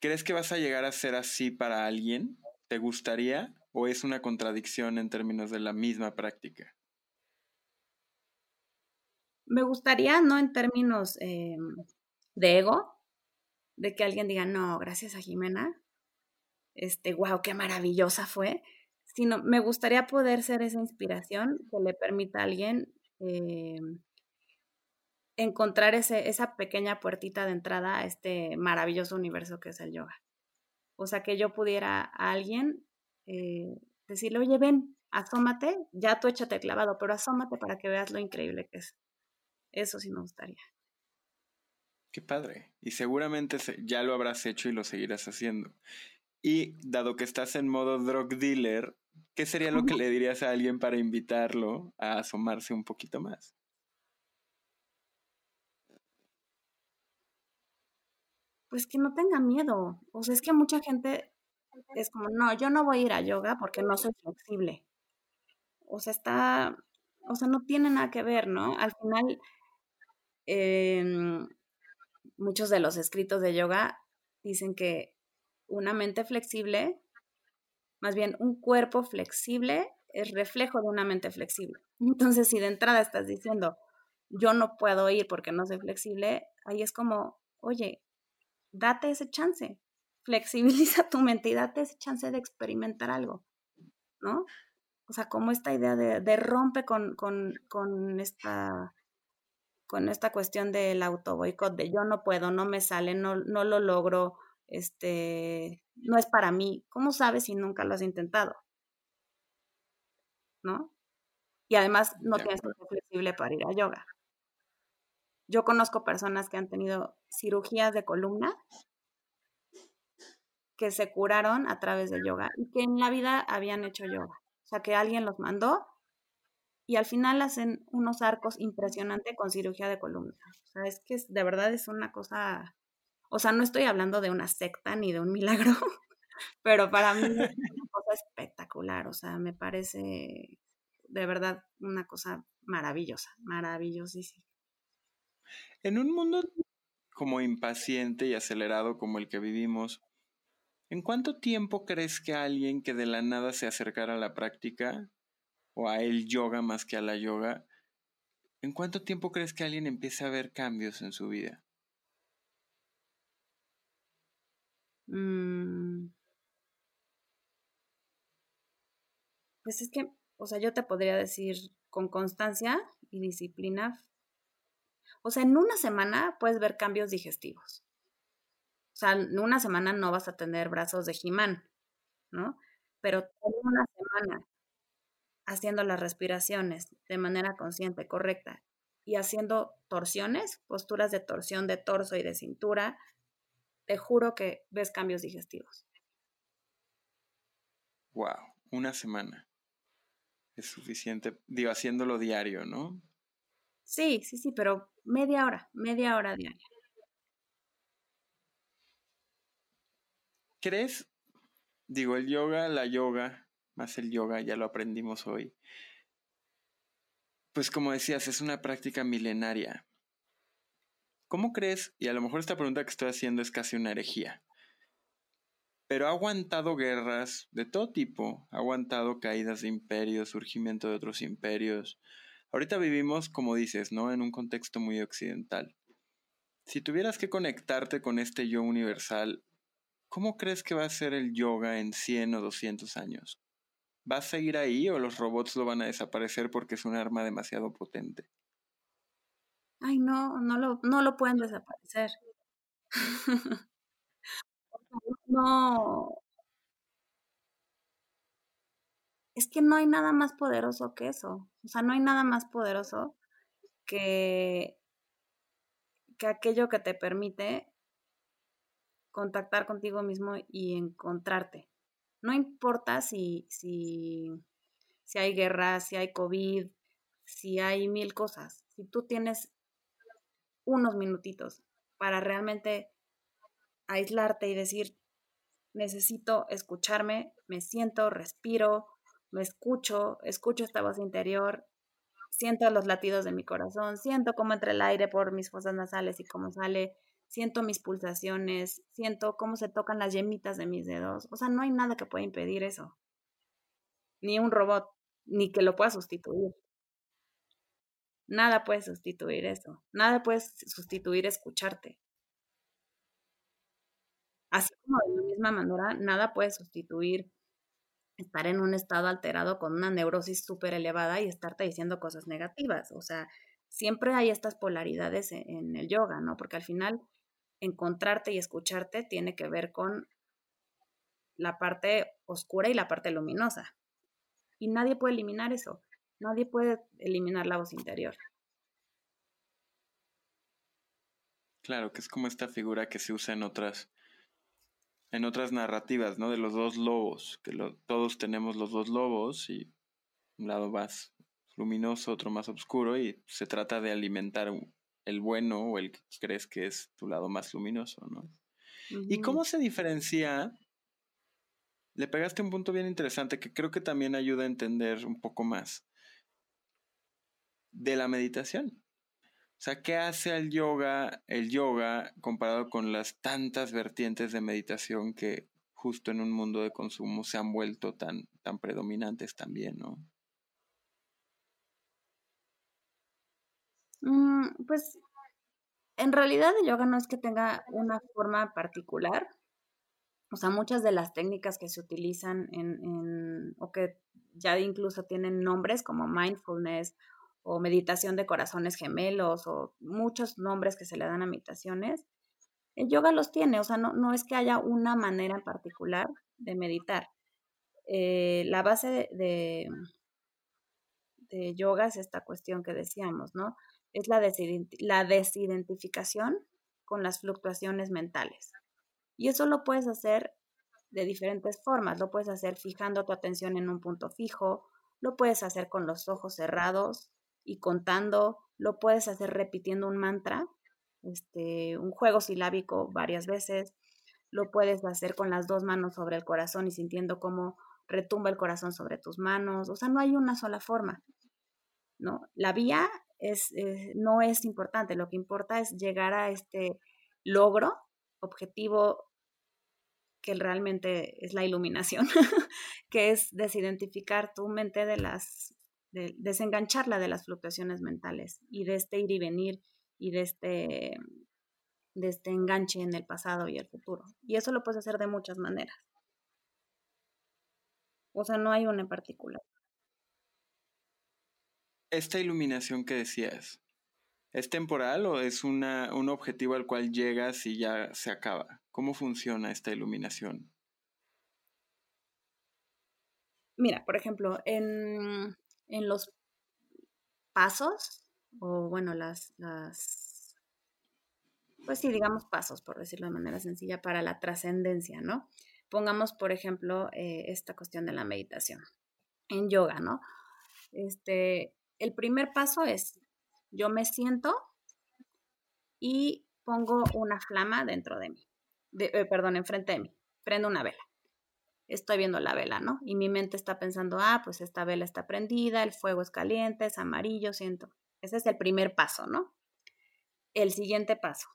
¿crees que vas a llegar a ser así para alguien? ¿Te gustaría? ¿O es una contradicción en términos de la misma práctica? Me gustaría, no en términos eh, de ego, de que alguien diga, no, gracias a Jimena, este, wow, qué maravillosa fue, sino me gustaría poder ser esa inspiración que le permita a alguien eh, encontrar ese, esa pequeña puertita de entrada a este maravilloso universo que es el yoga. O sea, que yo pudiera a alguien eh, decirle, oye, ven, asómate, ya tú échate clavado, pero asómate para que veas lo increíble que es. Eso sí me gustaría. Qué padre. Y seguramente ya lo habrás hecho y lo seguirás haciendo. Y dado que estás en modo drug dealer, ¿qué sería lo que le dirías a alguien para invitarlo a asomarse un poquito más? Pues que no tenga miedo. O sea, es que mucha gente es como, no, yo no voy a ir a yoga porque no soy flexible. O sea, está, o sea, no tiene nada que ver, ¿no? Al final, em, muchos de los escritos de yoga dicen que una mente flexible más bien, un cuerpo flexible es reflejo de una mente flexible. Entonces, si de entrada estás diciendo, yo no puedo ir porque no soy flexible, ahí es como, oye, date ese chance, flexibiliza tu mente y date ese chance de experimentar algo, ¿no? O sea, como esta idea de, rompe con, con, esta con esta cuestión del auto boicot, de yo no puedo, no me sale, no, no lo logro, este, no es para mí. ¿Cómo sabes si nunca lo has intentado? ¿No? Y además no tienes que ser flexible para ir a yoga. Yo conozco personas que han tenido cirugías de columna que se curaron a través del yoga y que en la vida habían hecho yoga. O sea, que alguien los mandó y al final hacen unos arcos impresionantes con cirugía de columna. O sea, es que de verdad es una cosa o sea, no estoy hablando de una secta ni de un milagro, pero para mí es una cosa espectacular, o sea, me parece de verdad una cosa maravillosa, maravillosísima. En un mundo como impaciente y acelerado como el que vivimos, ¿en cuánto tiempo crees que alguien que de la nada se acercara a la práctica o a el yoga más que a la yoga, ¿en cuánto tiempo crees que alguien empiece a ver cambios en su vida? Mm. Pues es que, o sea, yo te podría decir con constancia y disciplina. O sea, en una semana puedes ver cambios digestivos. O sea, en una semana no vas a tener brazos de Jimán, ¿no? pero una semana haciendo las respiraciones de manera consciente, correcta, y haciendo torsiones, posturas de torsión de torso y de cintura, te juro que ves cambios digestivos. Wow, una semana. Es suficiente, digo, haciéndolo diario, ¿no? Sí, sí, sí, pero media hora, media hora diaria. ¿Crees? Digo, el yoga, la yoga, más el yoga, ya lo aprendimos hoy. Pues como decías, es una práctica milenaria. ¿Cómo crees? Y a lo mejor esta pregunta que estoy haciendo es casi una herejía. Pero ha aguantado guerras de todo tipo, ha aguantado caídas de imperios, surgimiento de otros imperios. Ahorita vivimos, como dices, ¿no? En un contexto muy occidental. Si tuvieras que conectarte con este yo universal, ¿Cómo crees que va a ser el yoga en 100 o 200 años? ¿Va a seguir ahí o los robots lo van a desaparecer porque es un arma demasiado potente? Ay, no, no lo, no lo pueden desaparecer. no. Es que no hay nada más poderoso que eso. O sea, no hay nada más poderoso que, que aquello que te permite contactar contigo mismo y encontrarte. No importa si, si, si hay guerra, si hay COVID, si hay mil cosas. Si tú tienes unos minutitos para realmente aislarte y decir, necesito escucharme, me siento, respiro, me escucho, escucho esta voz interior, siento los latidos de mi corazón, siento cómo entra el aire por mis fosas nasales y cómo sale, siento mis pulsaciones, siento cómo se tocan las yemitas de mis dedos. O sea, no hay nada que pueda impedir eso. Ni un robot, ni que lo pueda sustituir. Nada puede sustituir eso. Nada puede sustituir escucharte. Así como de la misma manera, nada puede sustituir estar en un estado alterado con una neurosis súper elevada y estarte diciendo cosas negativas. O sea, siempre hay estas polaridades en, en, el yoga, ¿no? Porque al final encontrarte y escucharte tiene que ver con la parte oscura y la parte luminosa. Y nadie puede eliminar eso. Nadie puede eliminar la voz interior. Claro, que es como esta figura que se usa en otras en otras narrativas, ¿no? De los dos lobos, que todos tenemos los dos lobos y un lado más luminoso, otro más oscuro y se trata de alimentar el bueno o el que crees que es tu lado más luminoso, ¿no? ¿Y cómo se diferencia? Le pegaste un punto bien interesante que creo que también ayuda a entender un poco más de la meditación. O sea, ¿qué hace el yoga, el yoga comparado con las tantas vertientes de meditación que justo en un mundo de consumo se han vuelto tan, tan predominantes también, ¿no? Mm, pues en realidad el yoga no es que tenga una forma particular. O sea, muchas de las técnicas que se utilizan en, o que ya incluso tienen nombres como mindfulness o meditación de corazones gemelos o muchos nombres que se le dan a meditaciones, el yoga los tiene, o sea, no, no es que haya una manera en particular de meditar. Eh, la base de, de, yoga es esta cuestión que decíamos, ¿no? Es la, la desidentificación con las fluctuaciones mentales. Y eso lo puedes hacer de diferentes formas. Lo puedes hacer fijando tu atención en un punto fijo, lo puedes hacer con los ojos cerrados y contando, lo puedes hacer repitiendo un mantra, este, un juego silábico varias veces, lo puedes hacer con las dos manos sobre el corazón y sintiendo cómo retumba el corazón sobre tus manos. O sea, no hay una sola forma. ¿no? La vía eh, no es importante, lo que importa es llegar a este logro, objetivo que realmente es la iluminación, que es desidentificar tu mente de las, desengancharla de las fluctuaciones mentales y de este ir y venir y de este, de este enganche en el pasado y el futuro. Y eso lo puedes hacer de muchas maneras. O sea, no hay una en particular esta iluminación que decías, ¿es temporal o es una, un objetivo al cual llegas y ya se acaba? ¿Cómo funciona esta iluminación? Mira, por ejemplo, en, en los pasos, o bueno, las, las, pues sí, digamos pasos, por decirlo de manera sencilla, para la trascendencia, ¿no? Pongamos, por ejemplo, eh, esta cuestión de la meditación en yoga, ¿no? Este, el primer paso es, yo me siento y pongo una flama dentro de mí, eh, perdón, enfrente de mí, prendo una vela. Estoy viendo la vela, ¿no? Y mi mente está pensando, ah, pues esta vela está prendida, el fuego es caliente, es amarillo, siento. Ese es el primer paso, ¿no? El siguiente paso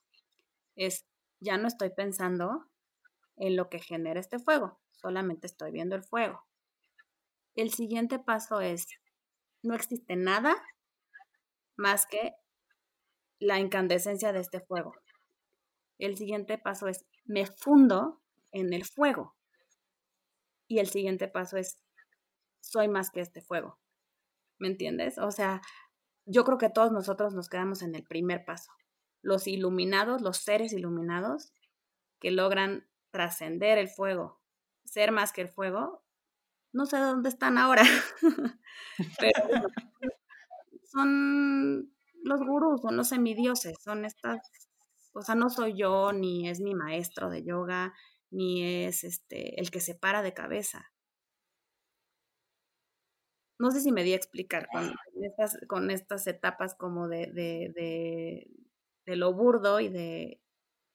es, ya no estoy pensando en lo que genera este fuego, solamente estoy viendo el fuego. El siguiente paso es, no existe nada más que la incandescencia de este fuego. El siguiente paso es, me fundo en el fuego. Y el siguiente paso es, soy más que este fuego. ¿Me entiendes? O sea, yo creo que todos nosotros nos quedamos en el primer paso. Los iluminados, los seres iluminados que logran trascender el fuego, ser más que el fuego, no sé dónde están ahora, pero son los gurús, son los semidioses, son estas, o sea, no soy yo, ni es mi maestro de yoga, ni es este el que se para de cabeza. No sé si me di a explicar con estas, con estas etapas como de, de, de, de lo burdo y de,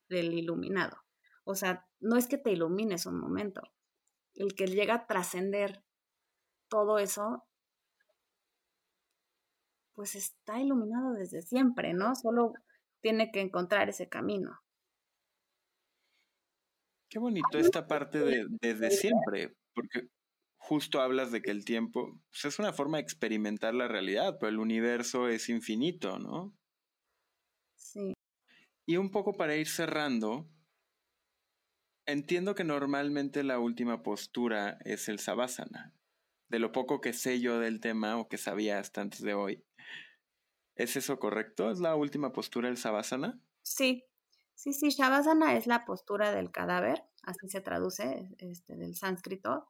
del iluminado. O sea, no es que te ilumines un momento. El que llega a trascender todo eso, pues está iluminado desde siempre, ¿no? Solo tiene que encontrar ese camino. Qué bonito esta parte de desde siempre, porque justo hablas de que el tiempo pues, es una forma de experimentar la realidad, pero el universo es infinito, ¿no? Sí. Y un poco para ir cerrando, Entiendo que normalmente la última postura es el savasana. De lo poco que sé yo del tema o que sabía hasta antes de hoy. ¿Es eso correcto? ¿Es la última postura el savasana? Sí, sí, sí. Shavasana es la postura del cadáver, así se traduce este, del sánscrito.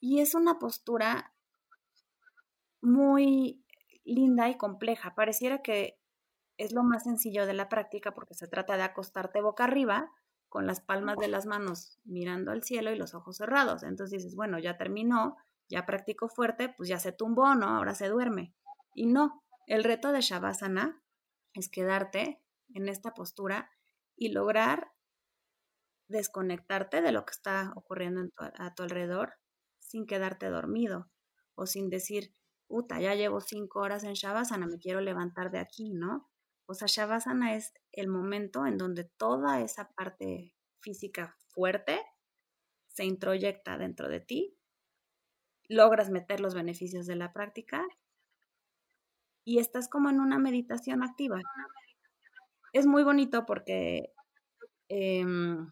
Y es una postura muy linda y compleja. Pareciera que es lo más sencillo de la práctica porque se trata de acostarte boca arriba con las palmas de las manos mirando al cielo y los ojos cerrados. Entonces dices, bueno, ya terminó, ya practicó fuerte, pues ya se tumbó, ¿no? Ahora se duerme. Y no, el reto de Shavasana es quedarte en esta postura y lograr desconectarte de lo que está ocurriendo a tu alrededor sin quedarte dormido o sin decir, puta, ya llevo cinco horas en Shavasana, me quiero levantar de aquí, ¿no? O sea, Shavasana es el momento en donde toda esa parte física fuerte se introyecta dentro de ti, logras meter los beneficios de la práctica y estás como en una meditación activa. Es muy bonito porque em,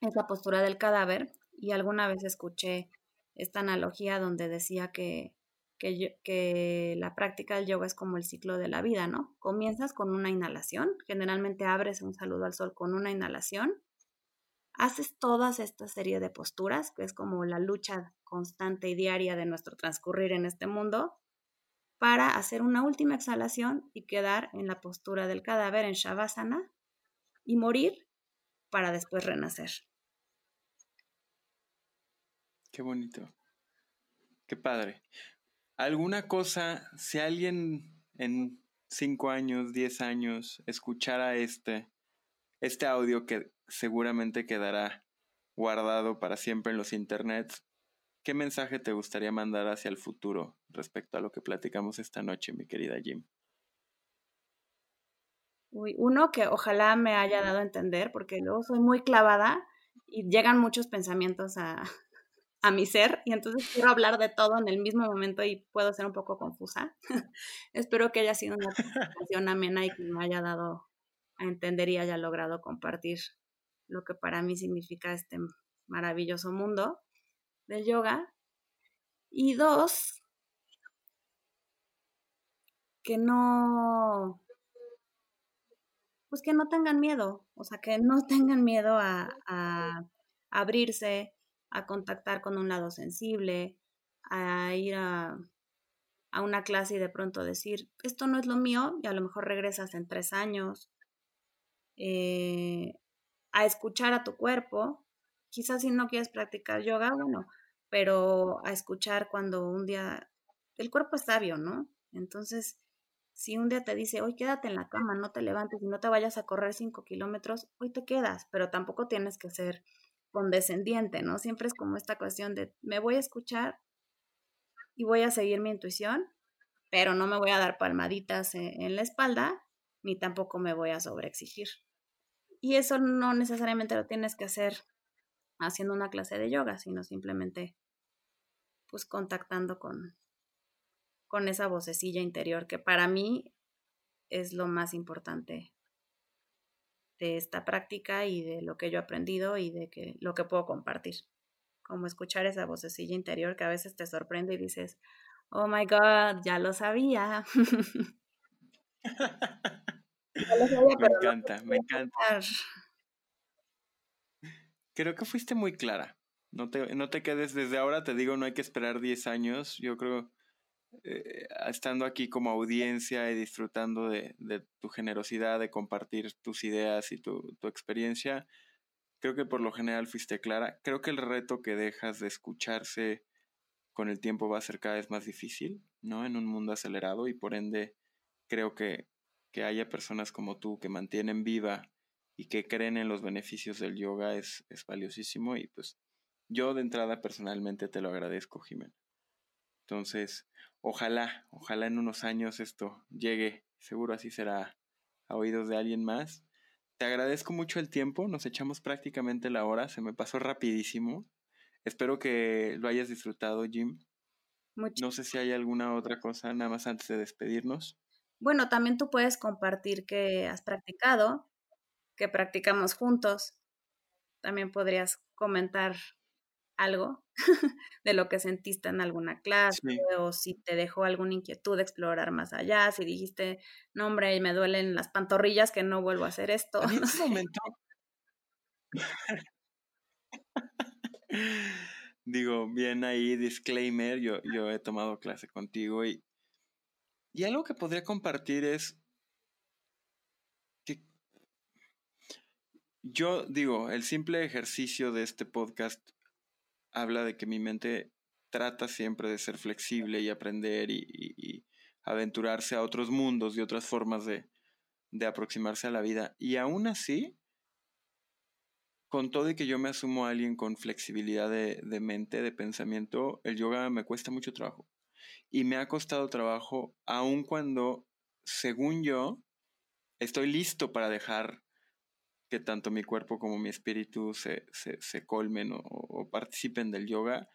es la postura del cadáver y alguna vez escuché esta analogía donde decía que que, la práctica del yoga es como el ciclo de la vida, ¿no? Comienzas con una inhalación, generalmente abres un saludo al sol con una inhalación, haces todas esta serie de posturas, que es como la lucha constante y diaria de nuestro transcurrir en este mundo, para hacer una última exhalación y quedar en la postura del cadáver en Shavasana y morir para después renacer. Qué bonito. Qué padre. ¿Alguna cosa, si alguien en cinco años, diez años, escuchara este, este audio que seguramente quedará guardado para siempre en los internets, ¿qué mensaje te gustaría mandar hacia el futuro respecto a lo que platicamos esta noche, mi querida Jim? Uy, uno que ojalá me haya dado a entender, porque luego soy muy clavada y llegan muchos pensamientos a, a mi ser y entonces quiero hablar de todo en el mismo momento y puedo ser un poco confusa. Espero que haya sido una presentación amena y que me haya dado a entender y haya logrado compartir lo que para mí significa este maravilloso mundo del yoga. Y dos, que no, pues que no tengan miedo, o sea, que no tengan miedo a abrirse, a contactar con un lado sensible, a ir a, una clase y de pronto decir, esto no es lo mío, y a lo mejor regresas en tres años, eh, a escuchar a tu cuerpo, quizás si no quieres practicar yoga, bueno, pero a escuchar cuando un día, el cuerpo es sabio, ¿no? Entonces, si un día te dice, hoy quédate en la cama, no te levantes y no te vayas a correr cinco kilómetros, hoy te quedas, pero tampoco tienes que ser condescendiente, ¿no? Siempre es como esta cuestión de, me voy a escuchar y voy a seguir mi intuición, pero no me voy a dar palmaditas en, en la espalda, ni tampoco me voy a sobreexigir. Y eso no necesariamente lo tienes que hacer haciendo una clase de yoga, sino simplemente pues contactando con, con esa vocecilla interior que para mí es lo más importante de esta práctica y de lo que yo he aprendido y de que lo que puedo compartir. Como escuchar esa vocecilla interior que a veces te sorprende y dices, oh my God, ya lo sabía. me encanta, me encanta. Creo que fuiste muy clara. No te, no te quedes desde ahora, te digo, no hay que esperar 10 años. Yo creo, eh, estando aquí como audiencia y disfrutando de, tu generosidad, de compartir tus ideas y tu, experiencia, creo que por lo general fuiste clara. Creo que el reto que dejas de escucharse con el tiempo va a ser cada vez más difícil, ¿no? En un mundo acelerado y por ende creo que, que haya personas como tú que mantienen viva y que creen en los beneficios del yoga es, es valiosísimo y pues yo de entrada personalmente te lo agradezco, Jimena. Entonces, ojalá, ojalá en unos años esto llegue, seguro así será a oídos de alguien más. Te agradezco mucho el tiempo, nos echamos prácticamente la hora, se me pasó rapidísimo. Espero que lo hayas disfrutado, Jim. No sé si hay alguna otra cosa, nada más antes de despedirnos. Bueno, también tú puedes compartir que has practicado, que practicamos juntos. También podrías comentar algo de lo que sentiste en alguna clase o si te dejó alguna inquietud de explorar más allá, si dijiste, no hombre, me duelen las pantorrillas que no vuelvo a hacer esto. En ese momento... Digo, bien ahí, disclaimer, yo, yo he tomado clase contigo y y algo que podría compartir es que yo digo, el simple ejercicio de este podcast habla de que mi mente trata siempre de ser flexible y aprender y, aventurarse a otros mundos y otras formas de, de aproximarse a la vida. Y aún así, con todo y que yo me asumo a alguien con flexibilidad de, de, mente, de pensamiento, el yoga me cuesta mucho trabajo y me ha costado trabajo, aun cuando, según yo, estoy listo para dejar que tanto mi cuerpo como mi espíritu se, se, colmen o, participen del yoga.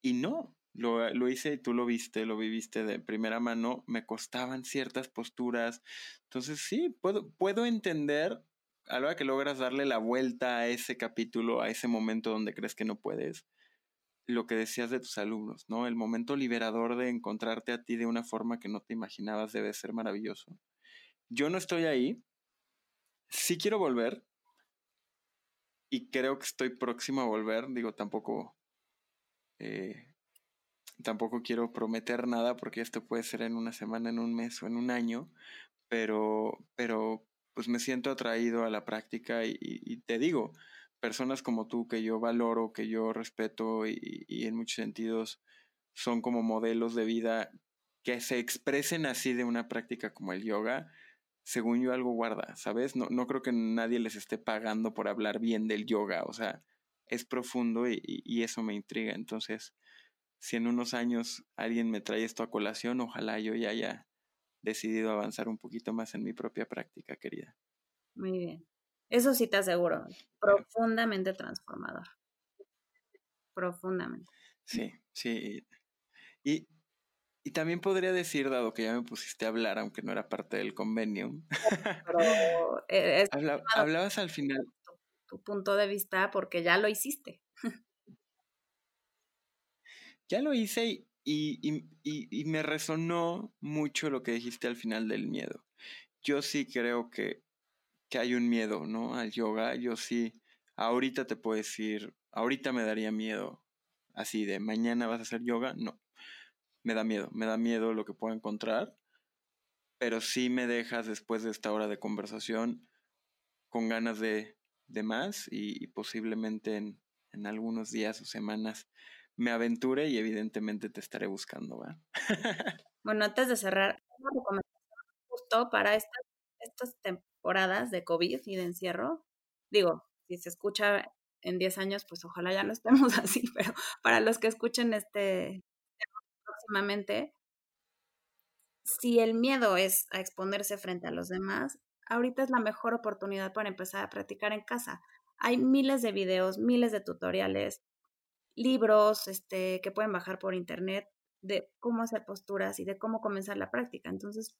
Y no, lo, lo, hice y tú lo viste, lo viviste de primera mano, me costaban ciertas posturas. Entonces sí, puedo, puedo entender a la hora que logras darle la vuelta a ese capítulo, a ese momento donde crees que no puedes, lo que decías de tus alumnos, ¿no? El momento liberador de encontrarte a ti de una forma que no te imaginabas debe ser maravilloso. Yo no estoy ahí, sí quiero volver y creo que estoy próximo a volver, digo, tampoco, eh, tampoco quiero prometer nada porque esto puede ser en una semana, en un mes o en un año, pero, pero pues me siento atraído a la práctica y te digo, personas como tú que yo valoro, que yo respeto y, en muchos sentidos son como modelos de vida que se expresen así de una práctica como el yoga, según yo algo guarda, ¿sabes? No, no creo que nadie les esté pagando por hablar bien del yoga, o sea, es profundo y, y eso me intriga. Entonces, si en unos años alguien me trae esto a colación, ojalá yo ya haya decidido avanzar un poquito más en mi propia práctica, querida. Muy bien. Eso sí te aseguro, profundamente transformador. Profundamente. Sí, sí. Y, y también podría decir, dado que ya me pusiste a hablar, aunque no era parte del convenio. Pero e, hablabas al final. Tu, punto de vista porque ya lo hiciste. ya lo hice y, y, y, y me resonó mucho lo que dijiste al final del miedo. Yo sí creo que que hay un miedo, ¿no? Al yoga. Yo sí, ahorita te puedo decir ahorita me daría miedo así de mañana vas a hacer yoga, no. Me da miedo, me da miedo lo que puedo encontrar, pero sí me dejas después de esta hora de conversación con ganas de, de más y, posiblemente en, en, algunos días o semanas me aventure y evidentemente te estaré buscando, ¿va? bueno, antes de cerrar, una recomendación justo para estas, estas temporadas de COVID y de encierro, digo, si se escucha en 10 años, pues ojalá ya no estemos así, pero para los que escuchen este próximamente, si el miedo es a exponerse frente a los demás, ahorita es la mejor oportunidad para empezar a practicar en casa. Hay miles de videos, miles de tutoriales, libros este, que pueden bajar por internet de cómo hacer posturas y de cómo comenzar la práctica. Entonces,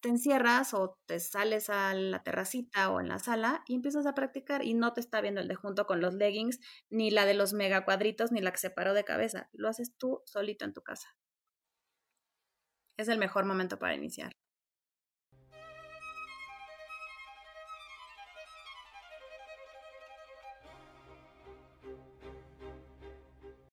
te encierras o te sales a la terracita o en la sala y empiezas a practicar y no te está viendo el de junto con los leggings, ni la de los mega cuadritos, ni la que se paró de cabeza. Lo haces tú solito en tu casa. Es el mejor momento para iniciar.